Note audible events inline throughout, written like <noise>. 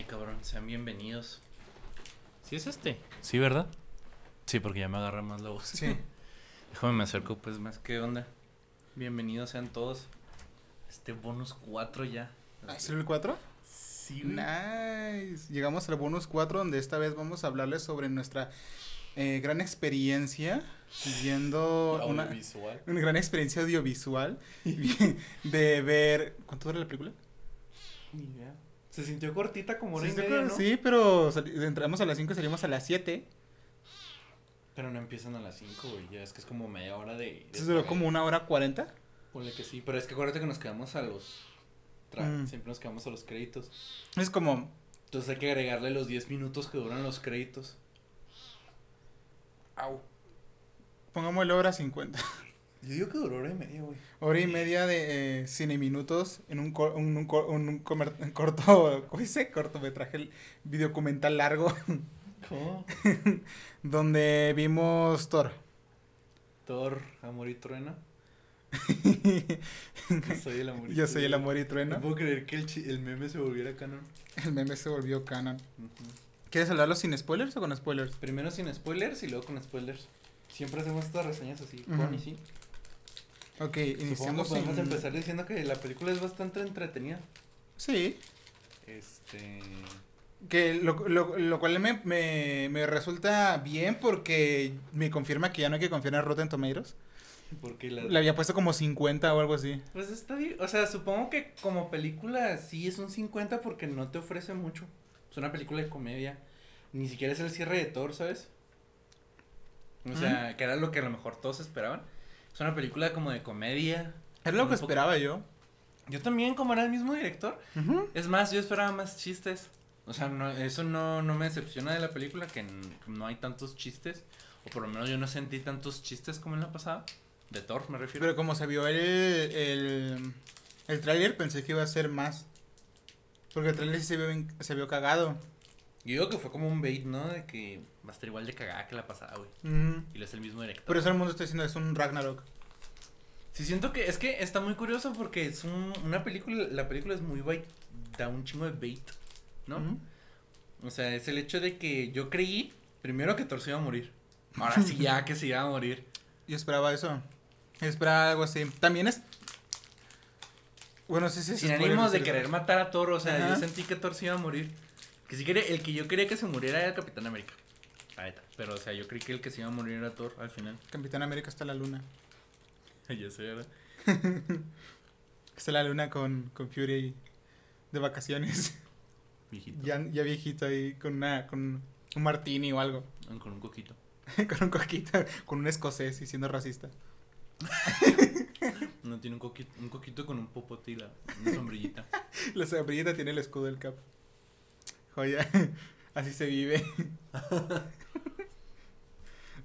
Ay, cabrón, sean bienvenidos. ¿Sí es este? Sí, ¿verdad? Sí, porque ya me agarra más la voz. Sí. <laughs> Déjame me acerco pues más. ¿Qué onda? Bienvenidos sean todos. Este bonus 4 ya. ¿Ah, ¿Es el 4? Sí, Nice. Llegamos al bonus 4 donde esta vez vamos a hablarles sobre nuestra eh, gran experiencia viendo una, Audiovisual. una <laughs> gran experiencia audiovisual <laughs> de ver... ¿Cuánto dura la película? Ni idea. Se sintió cortita como hora Sí, y sí, media, ¿no? sí, pero entramos a las 5 y salimos a las 7. Pero no empiezan a las 5, güey. Ya es que es como media hora de. de Entonces duró como una hora 40. Ponle que sí. Pero es que acuérdate que nos quedamos a los. tra- Mm. Siempre nos quedamos a los créditos. Es como... Entonces hay que agregarle los 10 minutos que duran los créditos. Au. Pongámosle hora 50. <laughs> Yo digo que duró hora y media, güey. Hora y media de eh, cine minutos en un, cor- un, un cor- un- comer- corto, <laughs> ¿cómo dice? Cortometraje, videocumental largo, <laughs> ¿Cómo? <laughs> donde vimos Thor. Thor, Amor y Trueno. Yo soy el amor y Yo soy el amor y No trueno. puedo creer que el, el meme se volviera canon. El meme se volvió canon. ¿Quieres hablarlo sin spoilers o con spoilers? Primero sin spoilers y luego con spoilers. Siempre hacemos estas reseñas así, Ujú. con y sí. Ok, Supongo iniciamos podemos sin... empezar diciendo que la película es bastante entretenida. Sí, Este... que lo, lo, lo cual me, me, me resulta bien porque me confirma que ya no hay que confiar en Rotten Tomatoes. Porque la... Le había puesto como 50 o algo así. Pues está bien, o sea, supongo que como película sí es un 50 porque no te ofrece mucho. Es una película de comedia. Ni siquiera es el cierre de Thor, ¿sabes? O sea, que era lo que a lo mejor todos esperaban. Es una película como de comedia. Era lo que poco- esperaba yo. Yo también, como era el mismo director. Es más, yo esperaba más chistes. O sea, no, eso no, no me decepciona de la película, que no hay tantos chistes. O por lo menos yo no sentí tantos chistes como en la pasada. De Thor, me refiero. Pero como se vio el, el, el tráiler, pensé que iba a ser más. Porque el tráiler sí se vio, se vio cagado. Yo digo que fue como un bait, ¿no? De que va a estar igual de cagada que la pasada, güey. Y lo es el mismo director. Por eso el mundo está diciendo es un Ragnarok. Sí, siento que es que está muy curioso porque es un- una película, la película es muy bait, da un chingo de bait, ¿no? O sea, es el hecho de que yo creí, primero que Thor se iba a morir. Ahora sí, ya que se iba a morir. <laughs> Yo esperaba eso. Yo esperaba algo así. También es. Bueno, sí, sí. Sin ánimos de querer matar a Thor, o sea, yo sentí que Thor se iba a morir. Que si quería, el que yo quería que se muriera era el Capitán América. Pero, o sea, yo creí que el que se iba a morir era Thor al final. Capitán América está en la luna. <laughs> ya sé, ¿verdad? <laughs> Está en la luna con, con Fury de vacaciones. <laughs> Viejito. ya, ya viejito ahí con una con un martini o algo. Con un coquito. con un coquito, con un escocés y siendo racista. No tiene un coquito, un coquito con un popote y la, una sombrillita. La sombrillita tiene el escudo del cap. Joya. <laughs> Así se vive. <laughs>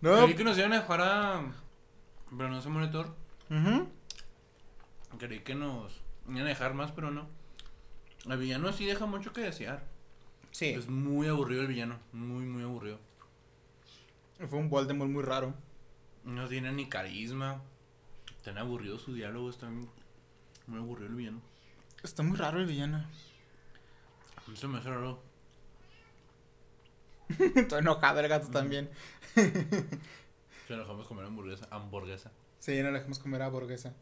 no. Creí que nos iban a dejar a. Pero no se Thor. Ujú. Creí que nos iban a dejar más, pero no. El villano sí deja mucho que desear. Sí. Es muy aburrido el villano. Muy, muy aburrido. Fue un Voldemort muy raro. No tiene ni carisma. Tan aburrido su diálogo. Está muy, muy aburrido el villano. Está muy raro el villano. Se me hace raro. <laughs> Estoy enojado el gato también. <laughs> Se enojamos comer hamburguesa. Hamburguesa. Sí, no le dejamos comer a burguesa.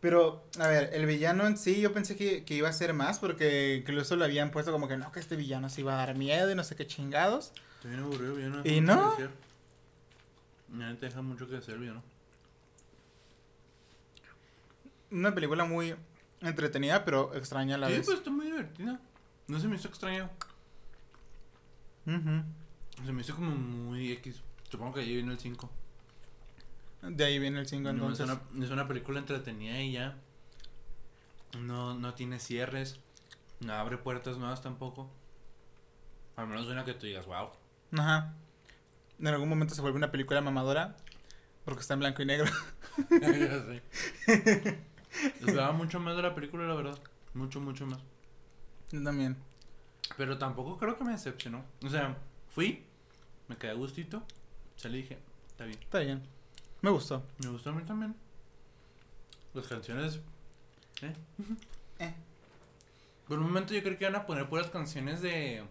Pero, a ver, el villano en sí, yo pensé que, que iba a ser más, porque incluso lo habían puesto como que no, que este villano se iba a dar miedo y no sé qué chingados. Bien aburrido villano. ¿Y no? Nadie te deja mucho que el villano. Una película muy entretenida, pero extraña a la Sí, vez. pues está muy divertida. No se me hizo extraño. Se me hizo como muy X. Supongo que ahí viene el 5. De ahí viene el 5 No, es, entonces. una, es una película entretenida y ya. No, no tiene cierres. No abre puertas nuevas tampoco. Al menos una que tú digas, wow. Ajá. En algún momento se vuelve una película mamadora, porque está en blanco y negro. <laughs> ya sé. Esperaba mucho más de la película, la verdad. Mucho, mucho más. Yo también. Pero tampoco creo que me decepcionó. O sea, fui, me quedé a gustito. Salí y dije, está bien. Está bien. Me gustó. Me gustó a mí también. Las canciones. ¿eh? Por un momento yo creo que iban a poner puras canciones de.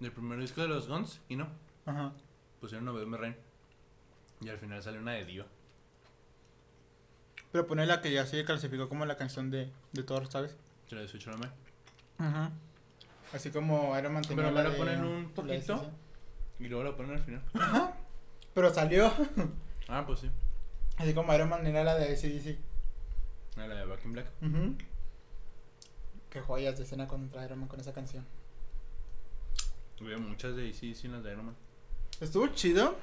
del primer disco de los Guns y no. Ajá. Pusieron November Rain. Y al final salió una de Dio. Pero poner la que ya se clasificó como la canción de, de Thor, ¿sabes? Se la de Switch. Ajá. Así como Iron Man tenía Pero la de- ponen un poquito. Y luego la ponen al final. Pero salió. <laughs> Ah, pues sí. Así como Iron Man era la de ACDC. Ah, La de Back in Black. Ujú. Qué joyas de escena contra Iron Man con esa canción. Había muchas de sí, sí, las de Iron Man. Estuvo chido.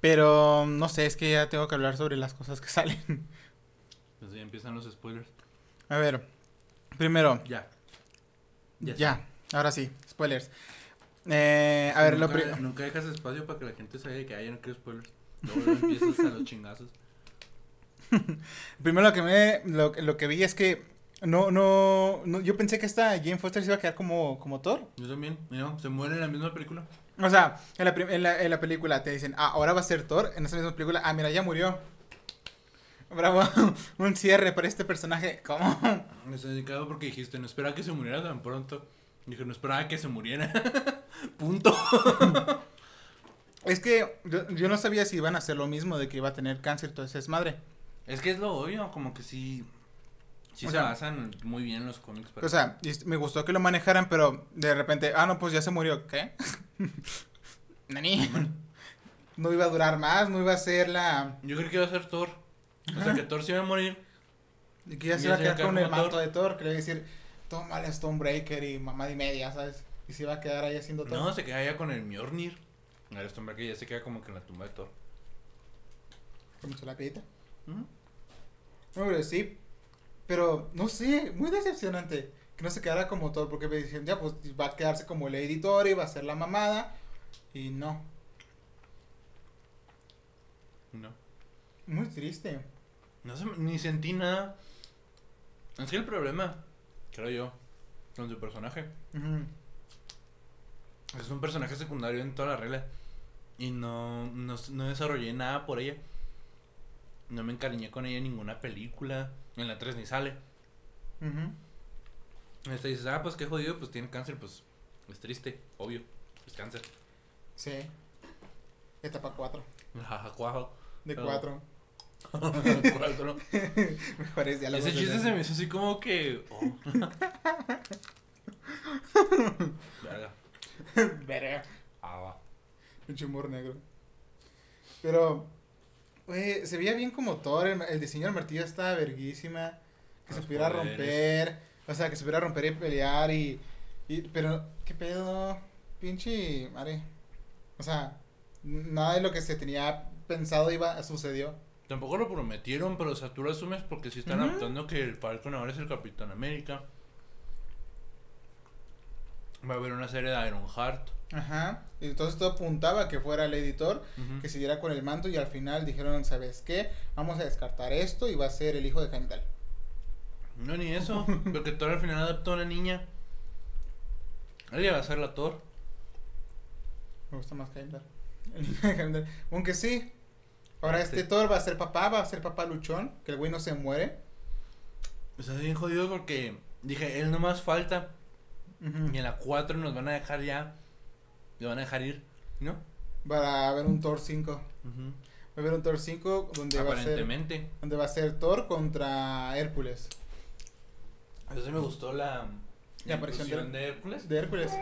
Pero no sé, es que ya tengo que hablar sobre las cosas que <laughs> salen. Entonces ya empiezan los spoilers. A ver. Primero, Ya. ya. Ahora sí, spoilers. Eh, a ver, lo nunca, primero. nunca dejas espacio para que la gente se que haya no quiero spoilers. Luego empiezas a los chingazos. <laughs> Primero lo que me lo, lo que vi es que no, no, no yo pensé que esta Jane Foster se iba a quedar como, como Thor. Yo también. Mira, se muere en la misma película. O sea, en la, en la, en la película te dicen, ah, ahora va a ser Thor. En esa misma película, ah, mira, ya murió. Bravo, <laughs> un cierre para este personaje. ¿Cómo? Me porque dijiste, no esperaba que se muriera tan pronto. Dije, no esperaba que se muriera. <laughs> Punto. Es que yo, yo no sabía si iban a hacer lo mismo de que iba a tener cáncer, todo ese desmadre. Es que es lo obvio, como que sí. Sí O se sea- basan muy bien en los cómics. pero- O sea, me gustó que lo manejaran, pero de repente, ah, no, pues ya se murió. ¿Qué? <laughs> Nani. No iba a durar más, no iba a ser la... Yo creo que iba a ser Thor. O sea, que Thor se iba a morir. Y que ya se iba a quedar con el manto de Thor, que le iba a Stonebreaker y mamá y media, ¿sabes? Y se iba a quedar ahí haciendo todo. No, se queda ya con el Mjolnir. El Stonebreaker ya se queda como que en la tumba de Thor. Con su lapidita. Ujú. No, pero sí. Pero, no sé, muy decepcionante. Que no se quedara como Thor, porque me dijeron, ya, pues va a quedarse como el editor y va a ser la mamada. Y no, No. muy triste. No sé, ni sentí nada. Es que el problema, creo yo, con su personaje. Es un personaje secundario en toda la regla. Y no, no, no desarrollé nada por ella. No me encariñé con ella en ninguna película. En la 3 ni sale. En esta dices, ah, pues qué jodido, pues tiene cáncer, pues es triste, obvio. Es cáncer. Sí. Etapa 4. Jajacuajo. De Pero- 4. <laughs> Cuatro. <laughs> Mejores diálogos. Ese chiste se me hizo así como que. oh. <laughs> Verga. Verga. Ah, va. Humor negro. Pero, güey, se veía bien como Thor. El, el diseño del martillo estaba verguísima. Que se Los pudiera poderes. romper. O sea, que se pudiera romper y pelear. Y, y. Pero, ¿qué pedo? Pinche. Madre. O sea, nada de lo que se tenía pensado iba sucedió. Tampoco lo prometieron, pero o sea, tú lo asumes porque sí están adaptando que el Falcon ahora es el Capitán América. Va a haber una serie de Iron Heart. Ajá. Y entonces todo apuntaba a que fuera el editor. Que siguiera con el manto. Y al final dijeron, ¿sabes qué? Vamos a descartar esto. Y va a ser el hijo de Heimdall. No, ni eso. <laughs> porque Thor al final adaptó a una niña. Ella va a ser la Thor. Me gusta más Heimdall. Aunque sí. Ahora Este. este Thor va a ser papá, va a ser papá luchón, que el güey no se muere. O sea, bien jodido porque dije, él no más falta. Y en la 4 nos van a dejar ya. Le van a dejar ir. ¿No? Va a haber un Thor 5. Va a haber un Thor 5 donde va a ser Aparentemente. donde va a ser Thor contra Hércules. Entonces me gustó la, La aparición de- de Hércules. De Hércules.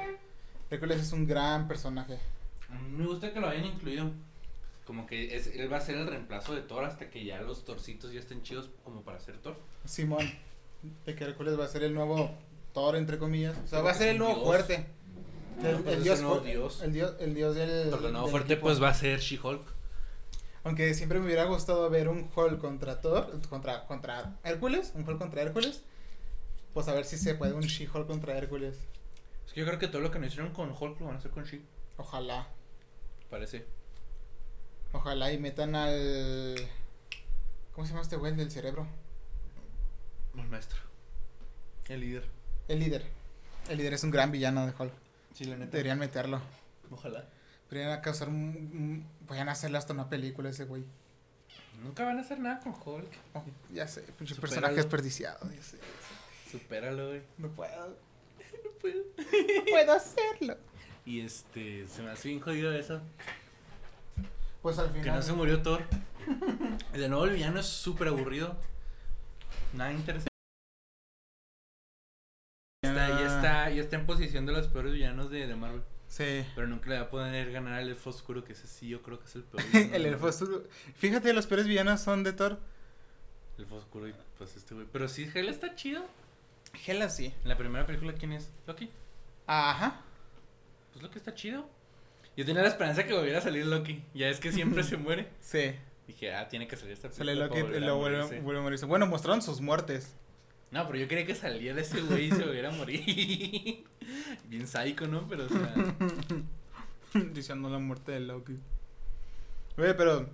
Hércules es un gran personaje. Me gusta que lo hayan incluido. Como que es, él va a ser el reemplazo de Thor hasta que ya los torcitos ya estén chidos como para ser Thor. Simón. De que Hércules va a ser el nuevo Thor entre comillas. O sea, Pero va a ser el un nuevo dios. fuerte. No, El, pues dios, el nuevo dios. El dios, el dios del. Porque el nuevo del fuerte equipo. pues va a ser She-Hulk. Aunque siempre me hubiera gustado ver un Hulk contra Thor, contra, contra Hércules, un Hulk contra Hércules. Pues a ver si se puede un She-Hulk contra Hércules. Es que yo creo que todo lo que no hicieron con Hulk lo van a hacer con She. Ojalá, Parece. Ojalá y metan al... ¿Cómo se llama este güey el del cerebro? El maestro. El líder. El líder. El líder es un gran villano de Hulk. Sí, la neta. Deberían meterlo. Ojalá. Podrían causar un... un- Podrían hacerle hasta una película ese güey. Nunca van a hacer nada con Hulk. Oh, ya sé, pinche personaje desperdiciado. ya sé. Supéralo, güey. No puedo. <laughs> No puedo. No puedo hacerlo. Y este, se me hace bien jodido eso. Pues al Que final. no se murió Thor. <laughs> De nuevo el villano es súper aburrido. Nada interesante. Está, ya, está, ya está en posición de los peores villanos de, de Marvel. Sí. Pero nunca le va a poder ganar al elfo oscuro, que ese sí yo creo que es el peor. <laughs> villano el elfo oscuro. Fíjate, los peores villanos son de Thor. El elfo oscuro y pues este güey. Pero sí, Hela está chido. Hela sí. En la primera película, ¿quién es? Loki. Ajá. Pues Loki está chido. Yo tenía la esperanza que volviera a salir Loki. Ya es que siempre se muere. <laughs> Sí. Dije, ah, tiene que salir esta Sale película Loki y luego vuelve, vuelve a morirse. Bueno, mostraron sus muertes. No, pero yo quería que saliera ese güey y se volviera a morir. <laughs> Bien psycho, ¿no? Pero, o sea, <laughs> Diciendo la muerte de Loki. Oye, pero.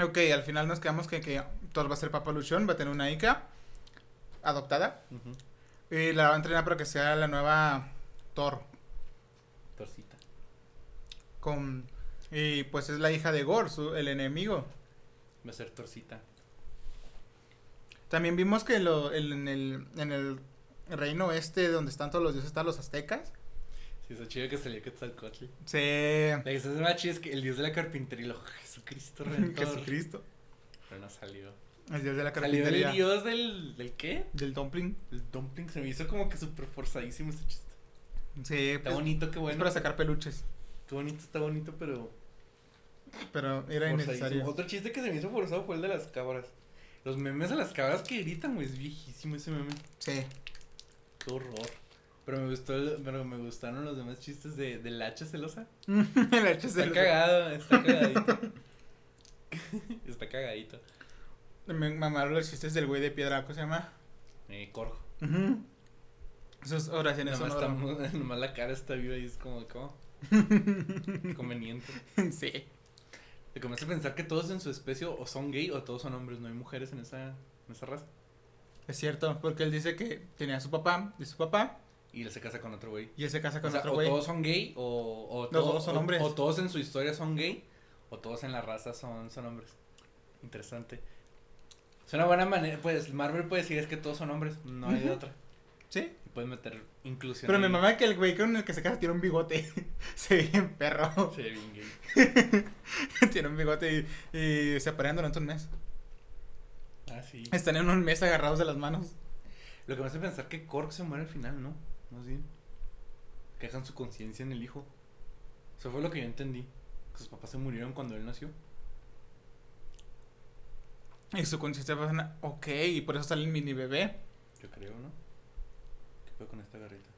Ok, al final nos quedamos que, que Thor va a ser papaluchón, va a tener una Ica adoptada. Y la va a entrenar para que sea la nueva Thor. torcita. Con. Y pues es la hija de Gore, su- el enemigo. Va a ser torcita. También vimos que lo, el- en, el, en el reino este donde están todos los dioses, están los aztecas. Sí, está chido que salió Quetzalcóatl. Sí. La que está más chida es que el dios de la carpintería, lo Jesucristo <laughs> Redentor. Jesucristo. Pero no salió. El dios de la Salió carpintería. el dios del, del qué? Del dumpling. El dumpling. Se me hizo como que súper forzadísimo ese chiste. Sí, Está pues, bonito, qué es bueno. para sacar peluches. Bonito, está bonito, pero Pero era innecesario. Otro chiste que se me hizo forzado fue el de las cabras. Los memes de las cabras que gritan, güey, es viejísimo ese meme. Sí. Qué horror. Pero me gustó, el- pero me gustaron los demás chistes de, del hacha celosa. <laughs> el hecho es Está cagado, está <laughs> cagadito. está cagadito. Me mamaron los chistes del güey de piedra, ¿cómo se llama? Eh, Corjo. Ujú. Sus oraciones Nomás, son está- <laughs> nomás la cara está viva y es como, ¿cómo? Conveniente. <laughs> sí. Te comienza a pensar que todos en su especie o son gay o todos son hombres, no hay mujeres en esa, en esa raza. Es cierto, porque él dice que tenía a su papá y su papá, Y él se casa con otro güey. y él se casa O, con sea, otro o güey. todos son gay o, o, Los todo- dos son o- hombres. o todos en su historia son gay o todos en la raza son, son hombres. Interesante. Es una buena manera, pues Marvel puede decir es que todos son hombres, no hay de otra. Sí. Y puedes meter inclusión. Pero me mamá que el güey con el que se casa tiene un bigote. <laughs> se ve bien perro. Se ve bien gay. <laughs> tiene un bigote y, y se aparean durante un mes. Ah, sí. Están en un mes agarrados de las manos. Lo que me hace pensar que Korg se muere al final, ¿no? Más bien. Que dejan su conciencia en el hijo. Eso fue lo que yo entendí. Que sus papás se murieron cuando él nació. Y su conciencia pasa, ok, y por eso sale el mini bebé. Yo creo, ¿no? ¿Qué fue con esta garrita?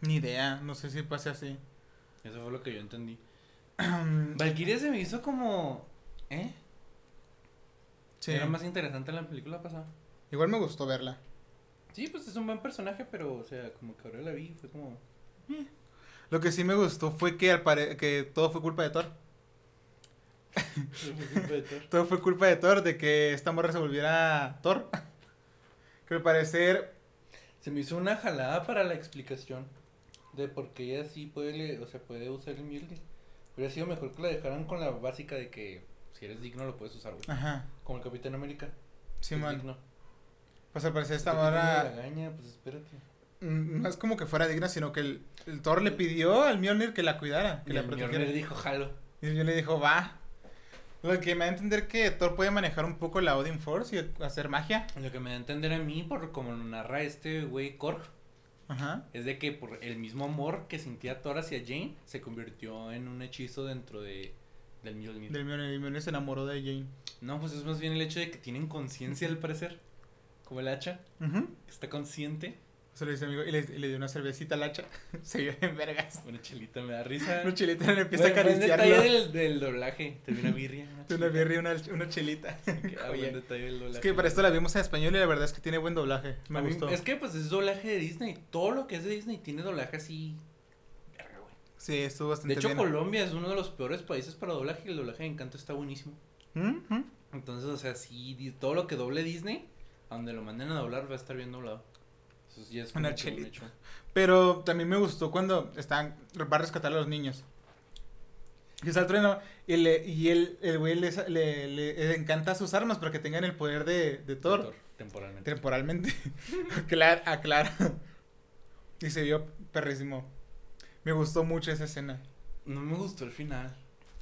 Ni idea, no sé si pase así. Eso fue lo que yo entendí. <clears throat> Valkyria se me hizo como. ¿Eh? Sí. Era más interesante en la película pasada. Igual me gustó verla. Sí, pues es un buen personaje, pero, o sea, como que ahora la vi, fue como. Lo que sí me gustó fue que al pare- que todo fue culpa de Thor. Todo fue culpa de Thor, <laughs> de que esta morra se volviera Thor. <laughs> Que al parecer, Se me hizo una jalada para la explicación de por qué ella sí puede, le- o sea, puede usar el Mjolnir. Hubiera sido mejor que la dejaran con la básica de que si eres digno lo puedes usar, güey. ajá, Como el Capitán América. sí, man. digno. Pues al parecer esta morra pues espérate. mm, no es como que fuera digna, sino que el, el Thor le pidió al Mjolnir que la cuidara, que Y la el protegiera. Mjolnir dijo, jalo. Y yo le dijo, va. Lo que me da a entender que Thor puede manejar un poco la Odin Force y hacer magia. Lo que me da a entender a mí, por como lo narra este güey Korg, Ajá. es de que por el mismo amor que sentía Thor hacia Jane, se convirtió en un hechizo dentro de, del Mjolnir. Del Mjolnir, se enamoró de Jane. No, pues es más bien el hecho de que tienen conciencia al parecer. Como el hacha, que está consciente. Se lo dice amigo y le, y le dio una cervecita al hacha. <laughs> se vio en vergas. Una chelita me da risa. Una chelita le empieza Buen- a buen acariciarlo. detalle del, del doblaje. Te vi una birria. Una De una birria una, una chelita. Ah, buen detalle del doblaje. Es que para esto la vimos en español y la verdad es que tiene buen doblaje. Me A mí- gustó. Es que pues es doblaje de Disney. Todo lo que es de Disney tiene doblaje así. Verga, güey. Sí, estuvo De bastante hecho, bien. Colombia es uno de los peores países para doblaje y el doblaje de Encanto está buenísimo. Entonces, o sea, sí, todo lo que doble Disney, a donde lo manden a doblar va a estar bien doblado. Es Una un chelita. Pero también me gustó cuando están, va a rescatar a los niños. Y está el trueno y, le, y él, el güey le, le- le encanta sus armas para que tengan el poder de, de Thor. Thor. Temporalmente. temporalmente. <laughs> aclara, aclara. Y se vio perrísimo. Me gustó mucho esa escena. No me gustó el final.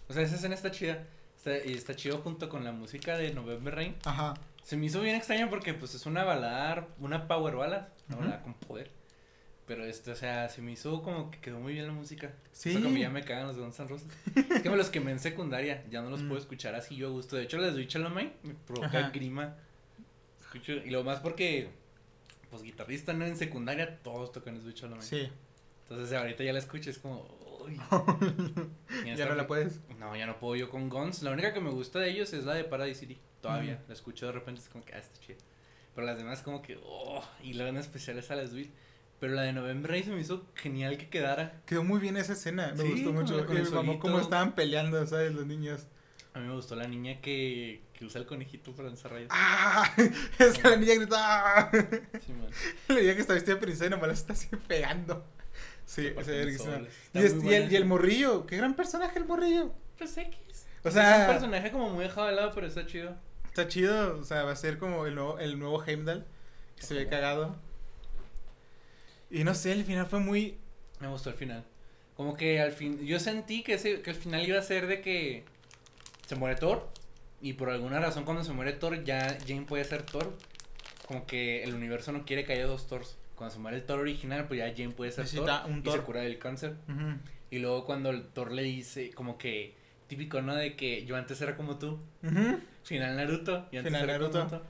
O sea, esa escena está chida. Está, y está chido junto con la música de November Rain. Ajá. Se me hizo bien extraño porque pues es una balada, una power ballad, una balada con poder. Pero este, o sea, se me hizo como que quedó muy bien la música. Sí. O sea, como ya me cagan los de Guns N' Roses. es que me los quemé en secundaria, ya no los Mm. puedo escuchar así yo a gusto. De hecho, les doy Chalomay, me provoca Ajá. grima. Escucho, y lo más porque, pues guitarrista, ¿no? En secundaria todos tocan Sweet Chalomay. Sí. Entonces ahorita ya la escucho, es como, uy. <laughs> Ya no la puedes. no, ya no puedo yo con Guns. La única que me gusta de ellos es la de Paradise City. Todavía. La escucho de repente, es como que, ah, está chido. Pero las demás, como que, oh. Y la en especial es a la Sweet. Pero la de November se me hizo genial que quedara. Quedó muy bien esa escena. Me Sí, gustó mucho. con el solito. cómo estaban peleando, ¿sabes? Los niños. A mí me gustó la niña que, que usa el conejito para lanzar rayos. ¡Ah! <laughs> Esa la niña gritó. ¡Ah! Sí, man. <laughs> La niña que está vestida de princesa y nomás la está así pegando. Sí, ese. Y, es- muy y el, y el morrillo. Qué gran personaje el morrillo. Pues X. O es sea- un personaje como muy dejado de lado, pero está chido. Está chido. O sea, va a ser como el nuevo, el nuevo Heimdall. Que se ve cagado. Y no sé, el final fue muy. Me gustó el final. Como que al fin, yo sentí que, ese, que el final iba a ser de que se muere Thor. Y por alguna razón cuando se muere Thor ya Jane puede ser Thor. Como que el universo no quiere que haya dos Thors. Muere el Thor original, pues ya Jane puede ser Necesita Thor. un Y se cura del cáncer. Y luego cuando el Thor le dice, como que típico, ¿no? De que yo antes era como tú. Final Naruto. Y antes Final era como Naruto. tú.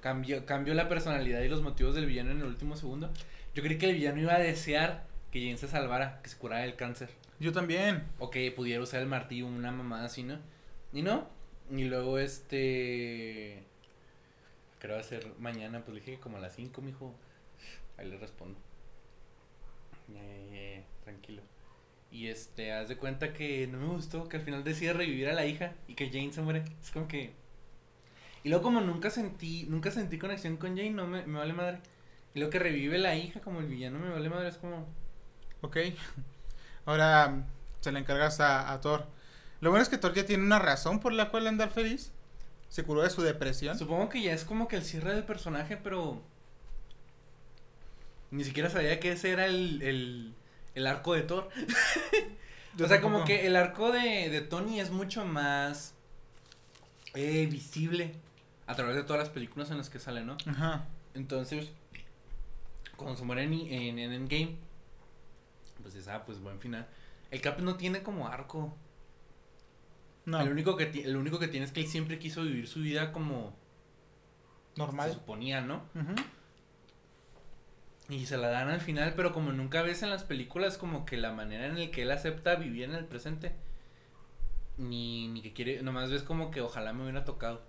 Cambió, cambió la personalidad y los motivos del villano en el último segundo. Yo creí que el villano iba a desear que Jane se salvara, que se curara del cáncer. Yo también. O que pudiera usar el martillo, una mamada así, ¿no? Y no. Y luego este. Creo va a ser mañana, pues dije que como a las 5, mijo. Ahí le respondo. Ya, tranquilo. Y este, haz de cuenta que no me gustó que al final decide revivir a la hija y que Jane se muere. Es como que. Y luego como nunca sentí, nunca sentí conexión con Jane, no me, me vale madre. Y luego que revive la hija como el villano me vale madre, es como. Ok. Ahora se le encargas a, a Thor. Lo bueno es que Thor ya tiene una razón por la cual andar feliz. Se curó de su depresión. Supongo que ya es como que el cierre del personaje, pero. Ni siquiera sabía que ese era el, el, el arco de Thor. <laughs> O sea, como que el arco de, de Tony es mucho más eh, visible a través de todas las películas en las que sale, ¿no? Ajá. Entonces, cuando se muere en, en, en Endgame, pues dices, ah, pues buen final. El Cap no tiene como arco. No, El, único que el único que tiene es que él siempre quiso vivir su vida como se normal. suponía, ¿no? Ujú. Y se la dan al final, pero como nunca ves en las películas como que la manera en la que él acepta vivir en el presente. Ni, ni que quiere, nomás ves como que ojalá me hubiera tocado.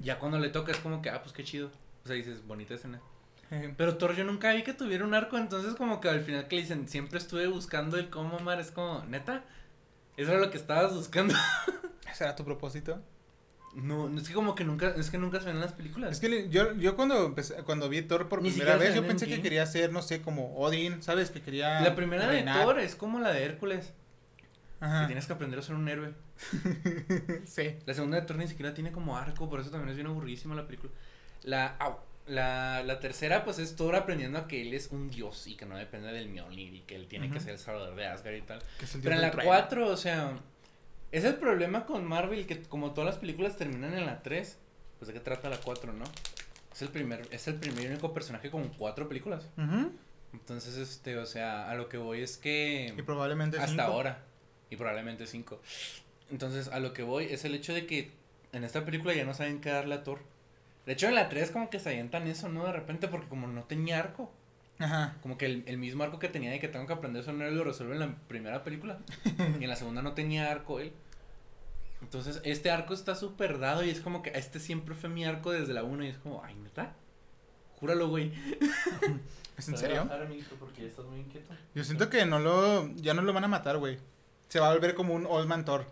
Ya cuando le toca es como que, ah, pues qué chido. O sea, dices, bonita escena. Pero Thor yo nunca vi que tuviera un arco, entonces como que al final que le dicen, siempre estuve buscando el cómo amar, es como, neta, eso era lo que estabas buscando. <laughs> ¿Ese era tu propósito? No, es que como que nunca, es que nunca se ven en las películas. Es que yo, yo cuando empecé, cuando vi Thor por Ni primera vez, yo pensé en que quería ser, no sé, como Odin, ¿sabes? Que quería la primera de. Thor es como la de Hércules, que Ajá. tienes que aprender a ser un héroe. <laughs> sí. La segunda de Thor ni siquiera tiene como arco, por eso también es bien aburridísima la película. La, au, la, la tercera, pues es Thor aprendiendo a que él es un dios y que no depende del Mjolnir y que él tiene que ser el salvador de Asgard y tal. Que Pero en la del trueno. 4, o sea, es el problema con Marvel que como todas las películas terminan en la 3, pues de qué trata la 4, ¿no? Es el primer, es el primer y único personaje con cuatro películas. Entonces, este, o sea, a lo que voy es que Y probablemente hasta cinco. ahora y probablemente 5. Entonces, a lo que voy es el hecho de que en esta película ya no saben qué darle a Thor. De hecho, en la 3 como que se avientan eso, ¿no? De repente, porque como no tenía arco. Ajá. Como que el, el mismo arco que tenía de que tengo que aprender eso no lo resuelve en la primera película. y en la segunda no tenía arco él. Entonces, este arco está súper dado y es como que este siempre fue mi arco desde la 1 y es como, ay, ¿neta? Júralo, güey. ¿Es en serio? porque estás muy inquieto. Yo siento que no lo, ya no lo van a matar, güey. Se va a volver como un Old Man Thor.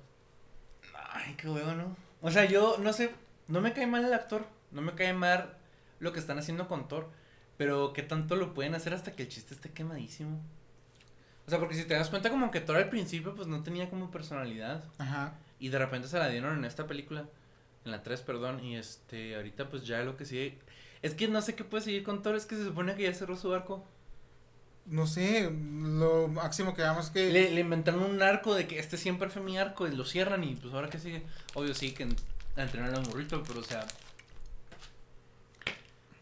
Ay, qué huevo, ¿no? O sea, yo no sé, no me cae mal el actor, no me cae mal lo que están haciendo con Thor, pero qué tanto lo pueden hacer hasta que el chiste esté quemadísimo. O sea, porque si te das cuenta como que Thor al principio pues no tenía como personalidad Ajá. y de repente se la dieron en esta película, en la 3, perdón, y este, ahorita pues ya lo que sigue, Es que no sé qué puede seguir con Thor, es que se supone que ya cerró su arco. No sé, lo máximo que vamos es que... Le, le inventaron un arco de que este siempre fue mi arco y lo cierran y pues ahora que sigue. Obvio sí que entrenar a un burrito, pero o sea.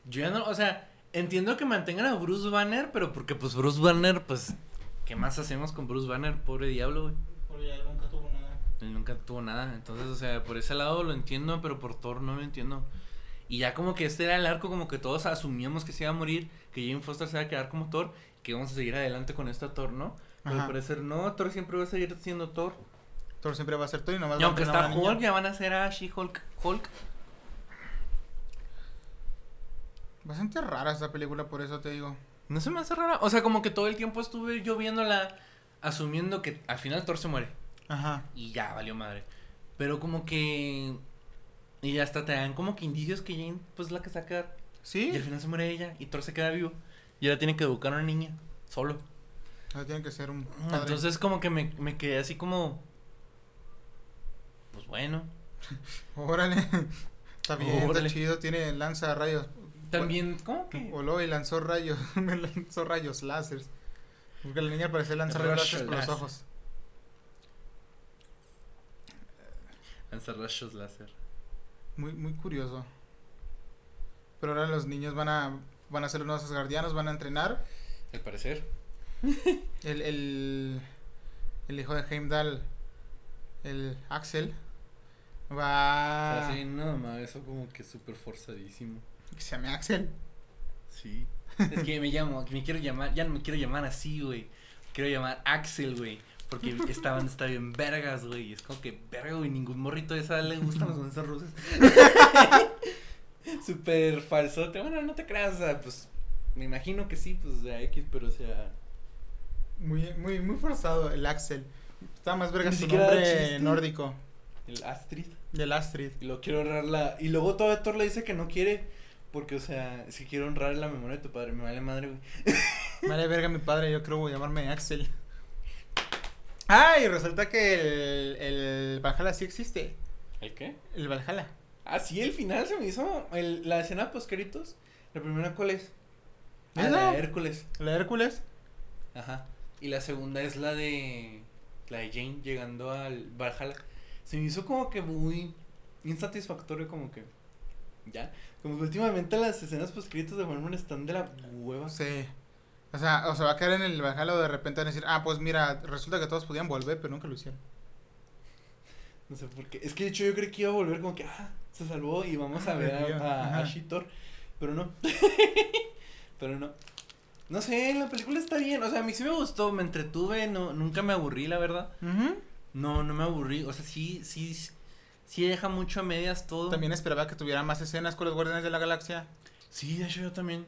Yo ya no, o sea, entiendo que mantengan a Bruce Banner, pero porque pues Bruce Banner, pues, ¿qué más hacemos con Bruce Banner? Pobre diablo, güey. Porque ya nunca tuvo nada. Él nunca tuvo nada. Entonces, o sea, por ese lado lo entiendo, pero por Thor no lo entiendo. Y ya como que este era el arco, como que todos asumíamos que se iba a morir, que Jane Foster se iba a quedar como Thor, que íbamos a seguir adelante con esta Thor, ¿no? Pero Ajá. al parecer no, Thor siempre va a seguir siendo Thor. Thor siempre va a ser Thor y nomás Y va a aunque está niña. Hulk, ya van a hacer a She-Hulk. Hulk. Bastante rara esta película, por eso te digo. No se me hace rara. O sea, como que todo el tiempo estuve yo viéndola, asumiendo que al final Thor se muere. Ajá. Y ya valió madre. Pero como que. Y hasta te dan como que indicios que Jane, pues la que se va a quedar. ¿Sí? Y al final se muere ella y Thor se queda vivo. Y ahora tiene que educar a una niña, solo. Ahora tiene que ser un padre. Entonces como que me, me quedé así como... Pues bueno. <laughs> Órale. <laughs> Está bien, Órale. está chido. Tiene lanza rayos. También, ¿cómo que? Voló y lanzó rayos. <laughs> Me lanzó rayos láseres. Porque la niña al parecer lanza rayos láseres por los ojos. Lanza rayos láser. Muy, muy curioso. Pero ahora los niños van a van a ser los nuevos guardianos, van a entrenar. Al parecer. <laughs> El, el, el hijo de Heimdall, el Axel, va... Así, no, ma, eso como que súper forzadísimo. Que se llame Axel. Sí. es que me llamo, me quiero llamar, ya no me quiero llamar así, güey. Quiero llamar Axel, güey. Porque esta banda está bien vergas, güey. Es como que verga, güey. Ningún morrito de esa le gustan los onzas rusas. <laughs> Súper falsote. Bueno, no te creas, o sea, pues. Me imagino que sí, pues de X, pero o sea. Muy, muy, muy forzado el Axel. Está más verga su nombre chiste. nórdico. El Astrid. Del Astrid. Y lo quiero honrar la. Y luego todo Thor le dice que no quiere. Porque, o sea, si quiero honrar la memoria de tu padre, me vale madre, güey. Vale verga mi padre, yo creo llamarme Axel. <laughs> Ah, y resulta que el, el Valhalla sí existe. ¿El qué? El Valhalla. Ah, sí, el final se me hizo. El, la escena poscritos. La primera, ¿cuál es? Ah, la de Hércules. La de Hércules. Ajá. Y la segunda es la de. La de Jane llegando al Valhalla. Se me hizo como que muy insatisfactorio, como que. Ya. Como que últimamente las escenas poscritos de Marvel están de la hueva. Sí. O sea, o se va a quedar en el Valhalla o de repente van a decir, ah, pues mira, resulta que todos podían volver, pero nunca lo hicieron. No sé por qué. Es que de hecho yo creí que iba a volver como que, ah, se salvó y vamos a ver a, a, a Ajá. She-Thor, Pero no. <laughs> pero no. No sé, la película está bien. O sea, a mí sí me gustó, me entretuve, no, nunca me aburrí, la verdad. No, no me aburrí. O sea, sí, sí, sí deja mucho a medias todo. También esperaba que tuviera más escenas con los Guardianes de la Galaxia. Sí, de hecho yo también.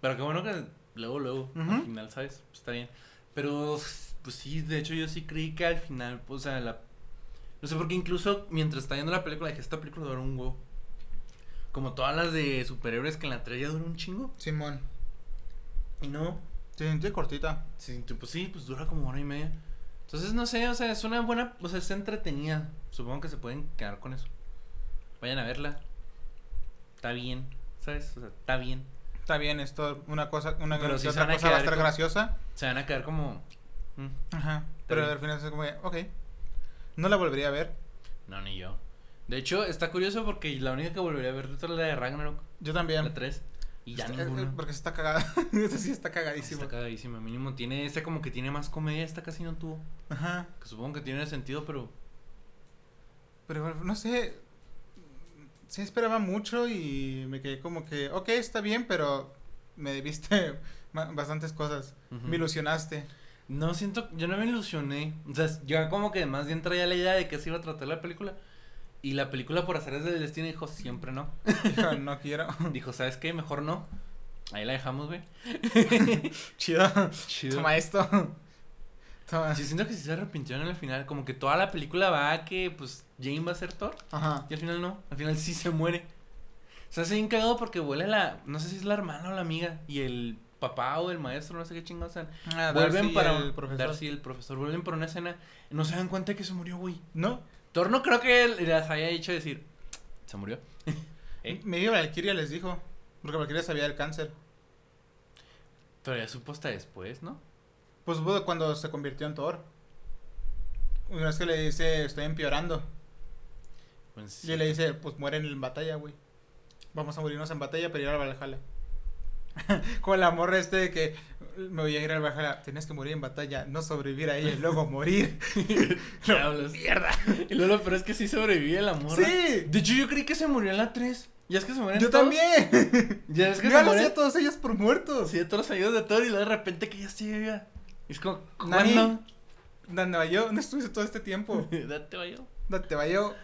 Pero qué bueno que luego, luego, al final, ¿sabes? Pues está bien. Pero, pues sí, de hecho yo sí creí que al final, pues, o sea, la... No sé, porque incluso mientras está viendo la película dije, esta película dura un huevo. Como todas las de superhéroes que en la 3 ya dura un chingo. Simón. Y no. Se sintió cortita. Sí, pues sí, pues dura como hora y media. Entonces, no sé, o sea, es una buena, o sea, es entretenida. Supongo que se pueden quedar con eso. Vayan a verla. Está bien, ¿sabes? O sea, está bien. Está bien, esto, una cosa, una Pero se otra van a cosa va a estar graciosa. Se van a quedar como... mm, Ajá. Pero bien. al final es como, ok. No la volvería a ver. No, ni yo. De hecho, está curioso porque la única que volvería a ver es la de Ragnarok, Yo también. la 3. Y ya Está- eh, ninguna. Porque se está cagada. <laughs> Esa sí está cagadísimo. Está cagadísima. Mínimo tiene, esta como que tiene más comedia, esta casi no tuvo. Ajá. Que supongo que tiene sentido, pero... Pero no sé. Sí esperaba mucho y me quedé como que, ok, está bien, pero me debiste <laughs> bastantes cosas. ujú. Me ilusionaste. No siento, yo no me ilusioné. O sea, yo como que más bien traía la idea de que se iba a tratar la película. Y la película por hacer es del destino dijo siempre no. Dijo, no quiero. <laughs> Dijo, ¿sabes qué? Mejor no. Ahí la dejamos, güey. <laughs> Chido. Chido. Toma esto. Toma. Yo siento que sí se arrepintieron al final. Como que toda la película va a que, pues, Jane va a ser Thor. Ajá. Y al final no. Al final sí se muere. O sea, se bien cagado porque vuelve la. No sé si es la hermana o la amiga. Y el papá o el maestro, no sé qué chingados sean. Ah, vuelven Darcy, para. el profesor. Darcy, el profesor. Vuelven para una escena. No se dan cuenta de que se murió, güey. No. Thor no creo que les haya dicho decir. Se murió. <laughs> ¿Eh? Medio Valkyria les dijo. Porque Valkyria sabía del cáncer. Pero ya supo hasta después, ¿no? Pues cuando se convirtió en Thor. Una vez que le dice, estoy empeorando. Pues, Y él le dice, pues mueren en batalla, güey. Vamos a morirnos en batalla para ir al Valhalla. <laughs> Como la morra este de que me voy a ir al Valhalla. Tienes que morir en batalla, no sobrevivir a ella y luego <laughs> morir. <laughs> Diablos. Mierda. Y luego, pero es que sí sobrevive la morra. Sí. De hecho, yo creí que se murió en la 3. Ya es que se mueren Yo todos. también. Ya es que Yo se mueren. hacía todos ellos por muertos. Sí, de todos los amigos de Thor y luego de repente que ya estoy viva. Y es como. ¿cuándo? ¿Dónde va yo? ¿Dónde estuviste todo este tiempo? Date. ¿Dónde va yo?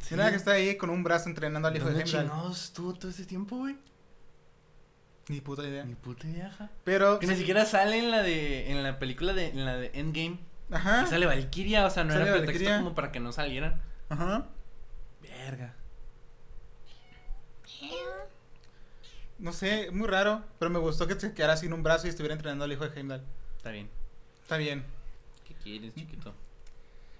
Sí. Nada que está ahí con un brazo entrenando al hijo de ¿Dónde Heimdall. chingados estuvo todo ese tiempo, güey? Ni puta idea. Ni puta idea, ajá. Pero. Que ni siquiera sale en la de, en la película de, en la de Endgame. Ajá. Y sale Valkyria, o sea, no Sale era pretexto Valkyria. como para que no salieran. Ajá. Verga. No sé, muy raro. Pero me gustó que se quedara sin un brazo y estuviera entrenando al hijo de Heimdall. Está bien. Está bien. ¿Qué quieres, chiquito?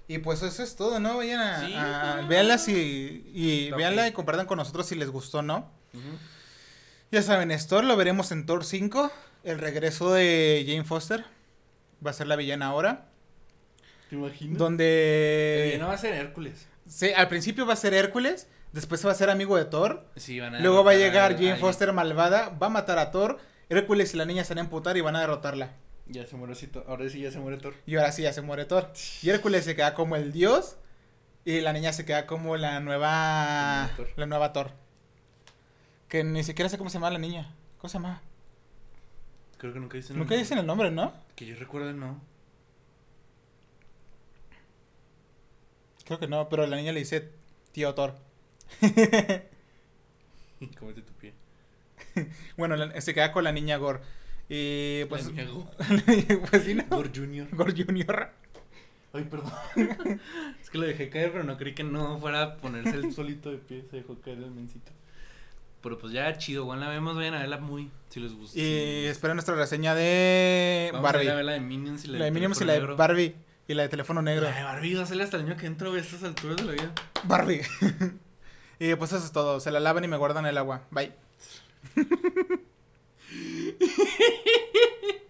Y pues eso es todo, ¿no? Vayan a. Sí, a- no. véanlas y, y Ok. véanla y compartan con nosotros si les gustó, ¿no? Ya saben, Thor lo veremos en Thor 5. El regreso de Jane Foster. Va a ser la villana ahora. ¿Te imaginas? Donde. no va a ser Hércules. Sí, al principio va a ser Hércules. Después va a ser amigo de Thor. Sí, van a Luego va a llegar a Jane. Foster malvada. Va a matar a Thor. Hércules y la niña se van a emputar y van a derrotarla. Ya se muere Thor. Ahora sí ya se muere Thor. Y ahora sí ya se muere Thor. Y Hércules se queda como el dios. Y la niña se queda como la nueva. Thor. La nueva Thor. Que ni siquiera sé cómo se llama la niña. ¿Cómo se llama? Creo que nunca dicen Nunca dicen el nombre, ¿no? Que yo recuerdo, no. Creo que no, pero la niña le dice tío Thor. <laughs> Cómete tu pie. <laughs> Bueno, la- se queda con la niña Gore. Y pues. <laughs> La niña Go. pues sí, ¿no? Thor Junior. Gore Junior. Ay, perdón. es que lo dejé caer, pero no creí que no fuera a ponerse el solito de pie. Se dejó caer el mencito. Pero pues ya chido, igual la vemos, vayan a verla muy, si les gusta. Y esperen nuestra reseña de Vamos Barbie. a ver la de Minions y la, La de Minions y la de. Barbie. Y la de teléfono negro. La de Barbie va a salir hasta el año que entra a estas alturas de la vida. Barbie. <laughs> y pues eso es todo. Se la lavan y me guardan el agua. Bye. <laughs>